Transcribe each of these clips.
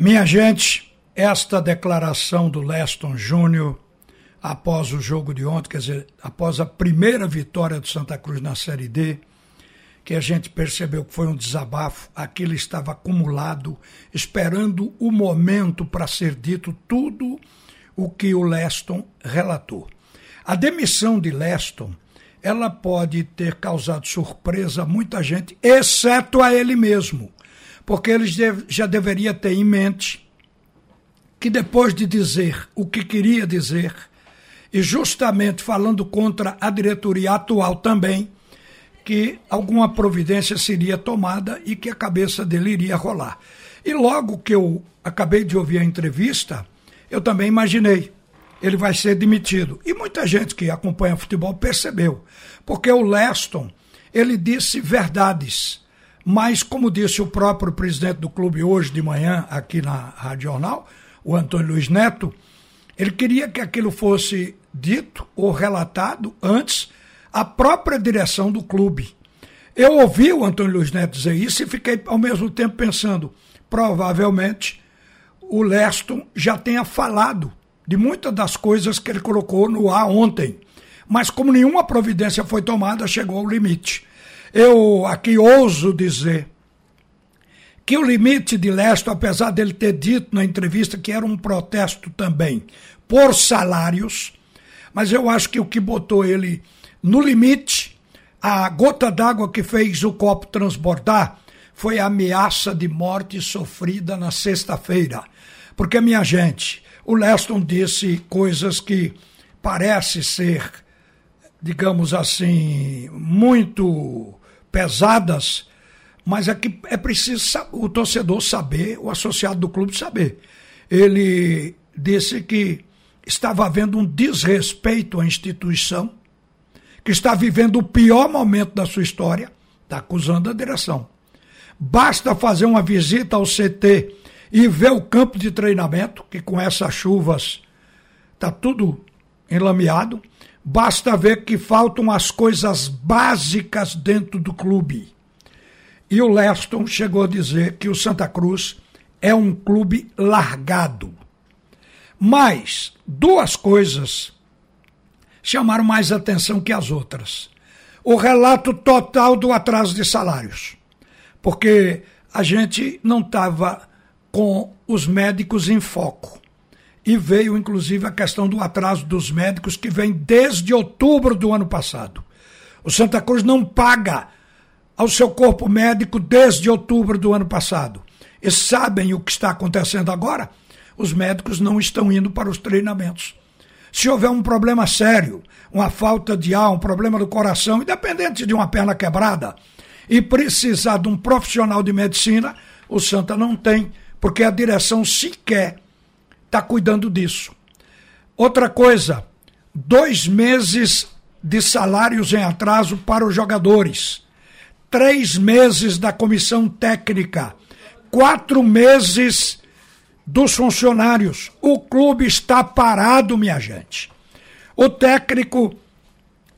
Minha gente, esta declaração do Leston Júnior após o jogo de ontem, quer dizer, após a primeira vitória do Santa Cruz na Série D, que a gente percebeu que foi um desabafo, aquilo estava acumulado, esperando o momento para ser dito tudo o que o Leston relatou. A demissão de Leston, ela pode ter causado surpresa a muita gente, exceto a ele mesmo, porque ele já deveria ter em mente que depois de dizer o que queria dizer, e justamente falando contra a diretoria atual também, que alguma providência seria tomada e que a cabeça dele iria rolar. E logo que eu acabei de ouvir a entrevista, eu também imaginei, ele vai ser demitido. E muita gente que acompanha futebol percebeu, porque o Leston, ele disse verdades, mas como disse o próprio presidente do clube hoje de manhã aqui na Rádio Jornal, o Antônio Luiz Neto, ele queria que aquilo fosse dito ou relatado antes à própria direção do clube. Eu ouvi o Antônio Luiz Neto dizer isso e fiquei ao mesmo tempo pensando, provavelmente o Leston já tenha falado de muitas das coisas que ele colocou no ar ontem. Mas como nenhuma providência foi tomada, chegou ao limite. Eu aqui ouso dizer que o limite de Leston, apesar dele ter dito na entrevista que era um protesto também por salários, mas eu acho que o que botou ele no limite, a gota d'água que fez o copo transbordar, foi a ameaça de morte sofrida na sexta-feira. Porque, minha gente, o Leston disse coisas que parece ser, digamos assim, muito pesadas, mas é que é preciso o torcedor saber, o associado do clube saber. Ele disse que estava havendo um desrespeito à instituição, que está vivendo o pior momento da sua história, está acusando a direção. Basta fazer uma visita ao CT e ver o campo de treinamento, que com essas chuvas está tudo enlameado. Basta ver que faltam as coisas básicas dentro do clube. E o Leston chegou a dizer que o Santa Cruz é um clube largado. Mas duas coisas chamaram mais atenção que as outras. O relato total do atraso de salários. Porque a gente não estava com os médicos em foco. E veio, inclusive, a questão do atraso dos médicos, que vem desde outubro do ano passado. O Santa Cruz não paga ao seu corpo médico desde outubro do ano passado. E sabem o que está acontecendo agora? os médicos não estão indo para os treinamentos. Se houver um problema sério, uma falta de ar, um problema do coração, independente de uma perna quebrada, e precisar de um profissional de medicina, o Santa não tem, porque a direção sequer está cuidando disso. Outra coisa, dois meses de salários em atraso para os jogadores, três meses da comissão técnica, quatro meses dos funcionários. O clube está parado, minha gente. O técnico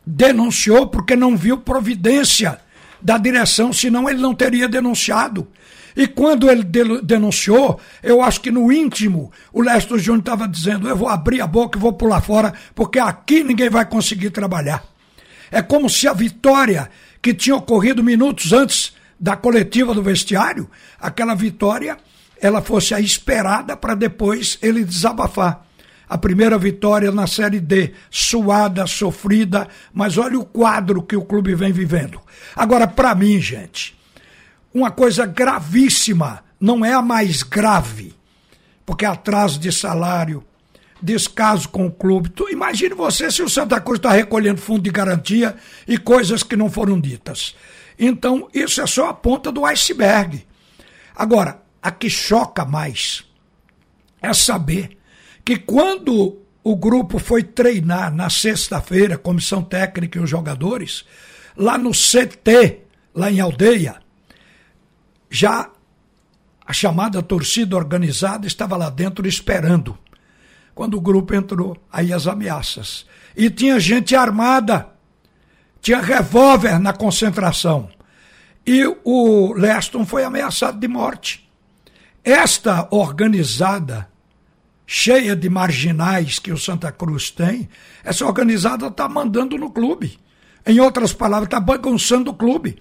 denunciou porque não viu providência da direção, senão ele não teria denunciado. E quando ele denunciou, eu acho que no íntimo, o Lester Júnior estava dizendo: eu vou abrir a boca e vou pular fora, porque aqui ninguém vai conseguir trabalhar. É como se a vitória que tinha ocorrido minutos antes da coletiva do vestiário, aquela vitória ela fosse a esperada para depois ele desabafar. A primeira vitória na Série D, suada, sofrida, mas olha o quadro que o clube vem vivendo. Agora, para mim, gente, uma coisa gravíssima, não é a mais grave, porque atraso de salário, descaso com o clube. Tu, imagine você se o Santa Cruz está recolhendo fundo de garantia e coisas que não foram ditas. Então, isso é só a ponta do iceberg. Agora, a que choca mais é saber que quando o grupo foi treinar na sexta-feira, comissão técnica e os jogadores, lá no CT, lá em aldeia, já a chamada torcida organizada estava lá dentro esperando. Quando o grupo entrou, aí as ameaças. E tinha gente armada, tinha revólver na concentração. E o Leston foi ameaçado de morte. esta organizada, cheia de marginais que o Santa Cruz tem, essa organizada está mandando no clube. Em outras palavras, está bagunçando o clube.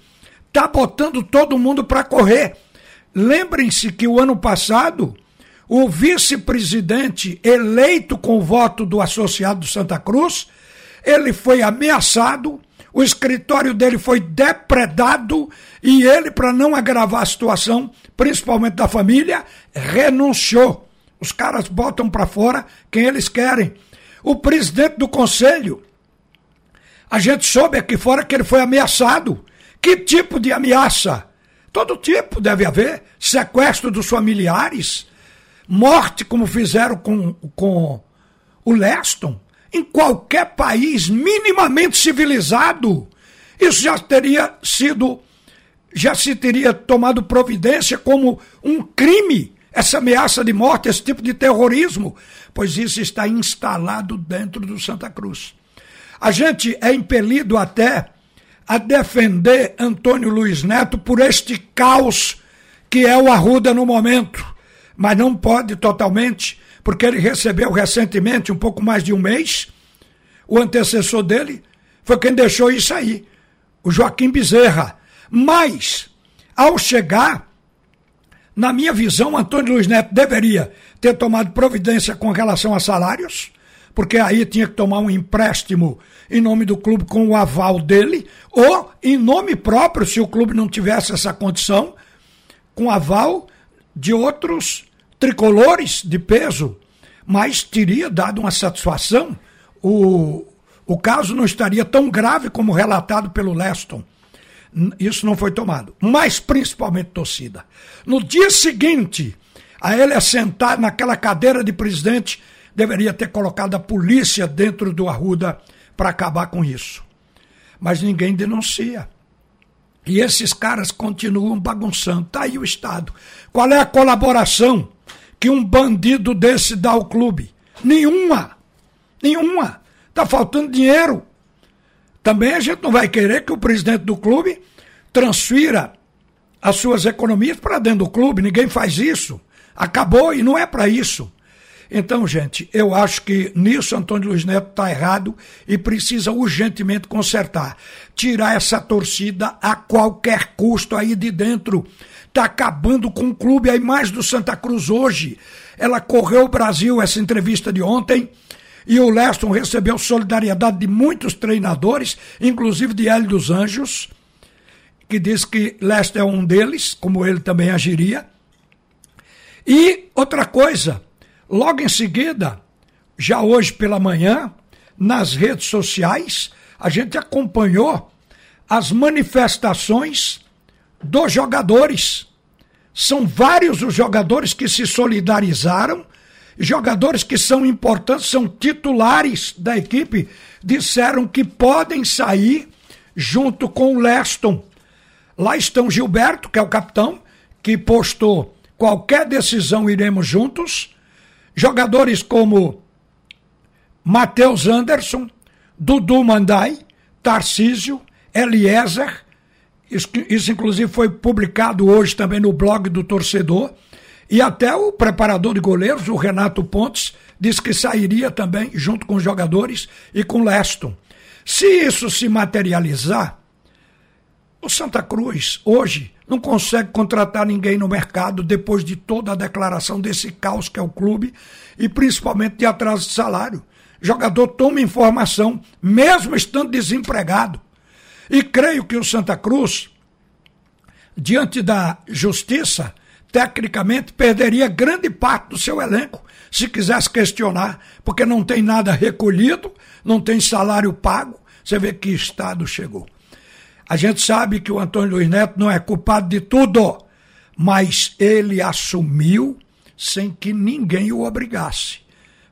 Está botando todo mundo para correr. Lembrem-se que o ano passado, o vice-presidente eleito com o voto do associado do Santa Cruz, ele foi ameaçado, o escritório dele foi depredado e ele, para não agravar a situação, principalmente da família, renunciou. Os caras botam para fora quem eles querem. O presidente do conselho, a gente soube aqui fora que ele foi ameaçado. Que tipo de ameaça? Todo tipo deve haver. Sequestro dos familiares, morte, como fizeram com, com o Leston em qualquer país minimamente civilizado, isso já teria sido, já se teria tomado providência como um crime, essa ameaça de morte, esse tipo de terrorismo, pois isso está instalado dentro do Santa Cruz. A gente é impelido até a defender Antônio Luiz Neto por este caos que é o Arruda no momento, mas não pode totalmente porque ele recebeu recentemente, um pouco mais de um mês, o antecessor dele foi quem deixou isso aí, o Joaquim Bezerra. Mas, ao chegar, na minha visão, Antônio Luiz Neto deveria ter tomado providência com relação a salários, porque aí tinha que tomar um empréstimo em nome do clube com o aval dele, ou em nome próprio, se o clube não tivesse essa condição, com aval de outros tricolores de peso, mas teria dado uma satisfação. O, o caso não estaria tão grave como relatado pelo Leston. Isso não foi tomado. Mas principalmente torcida. No dia seguinte, a ele assentar naquela cadeira de presidente, deveria ter colocado a polícia dentro do Arruda para acabar com isso. Mas ninguém denuncia. E esses caras continuam bagunçando. Está aí o Estado. Qual é a colaboração que um bandido desse dá ao clube? Nenhuma. Nenhuma. Está faltando dinheiro. Também a gente não vai querer que o presidente do clube transfira as suas economias para dentro do clube. Ninguém faz isso. Acabou e não é para isso. Então, gente, eu acho que nisso Antônio Luiz Neto está errado e precisa urgentemente consertar. Tirar essa torcida a qualquer custo aí de dentro está acabando com o clube. A imagem do Santa Cruz hoje, ela correu o Brasil, essa entrevista de ontem, e o Leston recebeu solidariedade de muitos treinadores, inclusive de Hélio dos Anjos, que diz que Leston é um deles, como ele também agiria. E outra coisa, logo em seguida, já hoje pela manhã, nas redes sociais, a gente acompanhou as manifestações dos jogadores. São vários os jogadores que se solidarizaram, jogadores que são importantes, são titulares da equipe, disseram que podem sair junto com o Leston. Lá estão Gilberto, que é o capitão, que postou qualquer decisão iremos juntos. Jogadores como Matheus Anderson, Dudu Mandai, Tarcísio, Eliezer, isso, isso, inclusive, foi publicado hoje também no blog do torcedor. E até o preparador de goleiros, o Renato Pontes, disse que sairia também junto com os jogadores e com Leston. Se isso se materializar, o Santa Cruz hoje não consegue contratar ninguém no mercado depois de toda a declaração desse caos que é o clube e principalmente de atraso de salário. jogador toma informação, mesmo estando desempregado. E creio que o Santa Cruz, diante da justiça, tecnicamente perderia grande parte do seu elenco se quisesse questionar, porque não tem nada recolhido, não tem salário pago. Você vê que estado chegou. A gente sabe que o Antônio Luiz Neto não é culpado de tudo, mas ele assumiu sem que ninguém o obrigasse.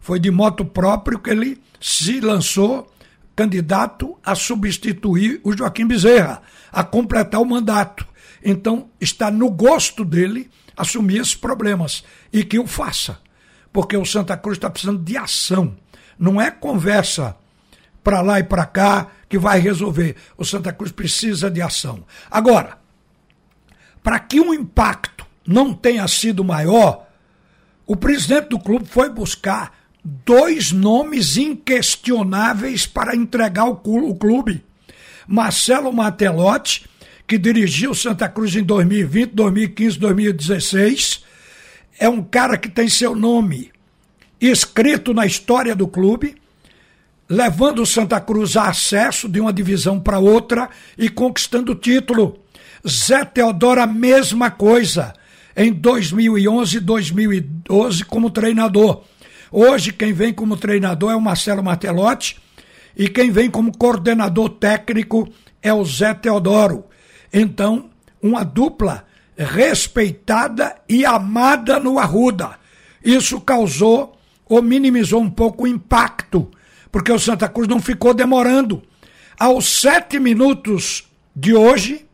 Foi de moto próprio que ele se lançou candidato a substituir o Joaquim Bezerra, a completar o mandato. Então, está no gosto dele assumir esses problemas e que o faça, porque o Santa Cruz está precisando de ação. Não é conversa para lá e para cá que vai resolver. O Santa Cruz precisa de ação. Agora, para que um impacto não tenha sido maior, o presidente do clube foi buscar dois nomes inquestionáveis para entregar o clube. Marcelo Matelotti, que dirigiu Santa Cruz em 2020, 2015, 2016, é um cara que tem seu nome escrito na história do clube, levando o Santa Cruz a acesso de uma divisão para outra e conquistando o título. Zé Teodoro, a mesma coisa, em 2011 e 2012 como treinador. Hoje, quem vem como treinador é o Marcelo Martelotti e quem vem como coordenador técnico é o Zé Teodoro. Então, uma dupla respeitada e amada no Arruda. Isso causou ou minimizou um pouco o impacto, porque o Santa Cruz não ficou demorando. Aos sete minutos de hoje,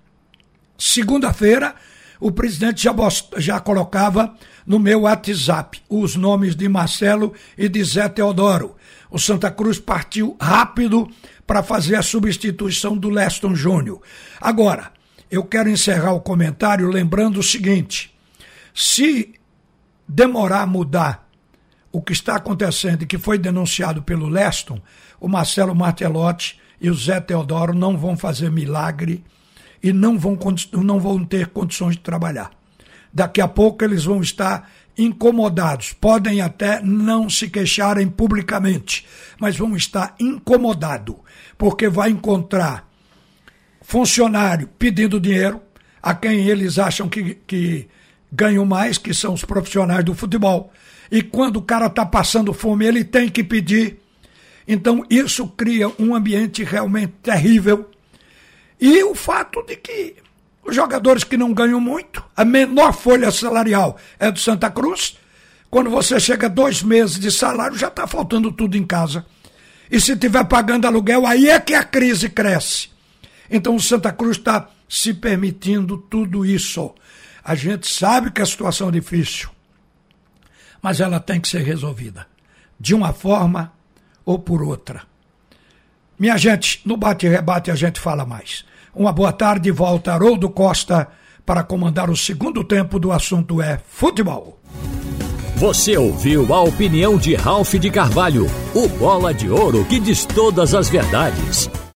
segunda-feira, o presidente já, já colocava no meu WhatsApp os nomes de Marcelo e de Zé Teodoro. O Santa Cruz partiu rápido para fazer a substituição do Leston Júnior. Agora, eu quero encerrar o comentário lembrando o seguinte: se demorar a mudar o que está acontecendo e que foi denunciado pelo Leston, o Marcelo Martelotti e o Zé Teodoro não vão fazer milagre e não vão, não vão ter condições de trabalhar. Daqui a pouco eles vão estar incomodados. Podem até não se queixarem publicamente, mas vão estar incomodados, porque vai encontrar funcionário pedindo dinheiro a quem eles acham que, que ganham mais, que são os profissionais do futebol. E quando o cara está passando fome, ele tem que pedir. Então, isso cria um ambiente realmente terrível. E o fato de que os jogadores que não ganham muito, a menor folha salarial é do Santa Cruz. Quando você chega dois meses de salário, já está faltando tudo em casa. E se tiver pagando aluguel, aí é que a crise cresce. Então o Santa Cruz está se permitindo tudo isso. A gente sabe que a situação é difícil, mas ela tem que ser resolvida, de uma forma ou por outra. Minha gente, no bate-rebate a gente fala mais. Uma boa tarde, volta Haroldo Costa para comandar o segundo tempo do assunto é futebol. Você ouviu a opinião de Ralph de Carvalho, o bola de ouro que diz todas as verdades.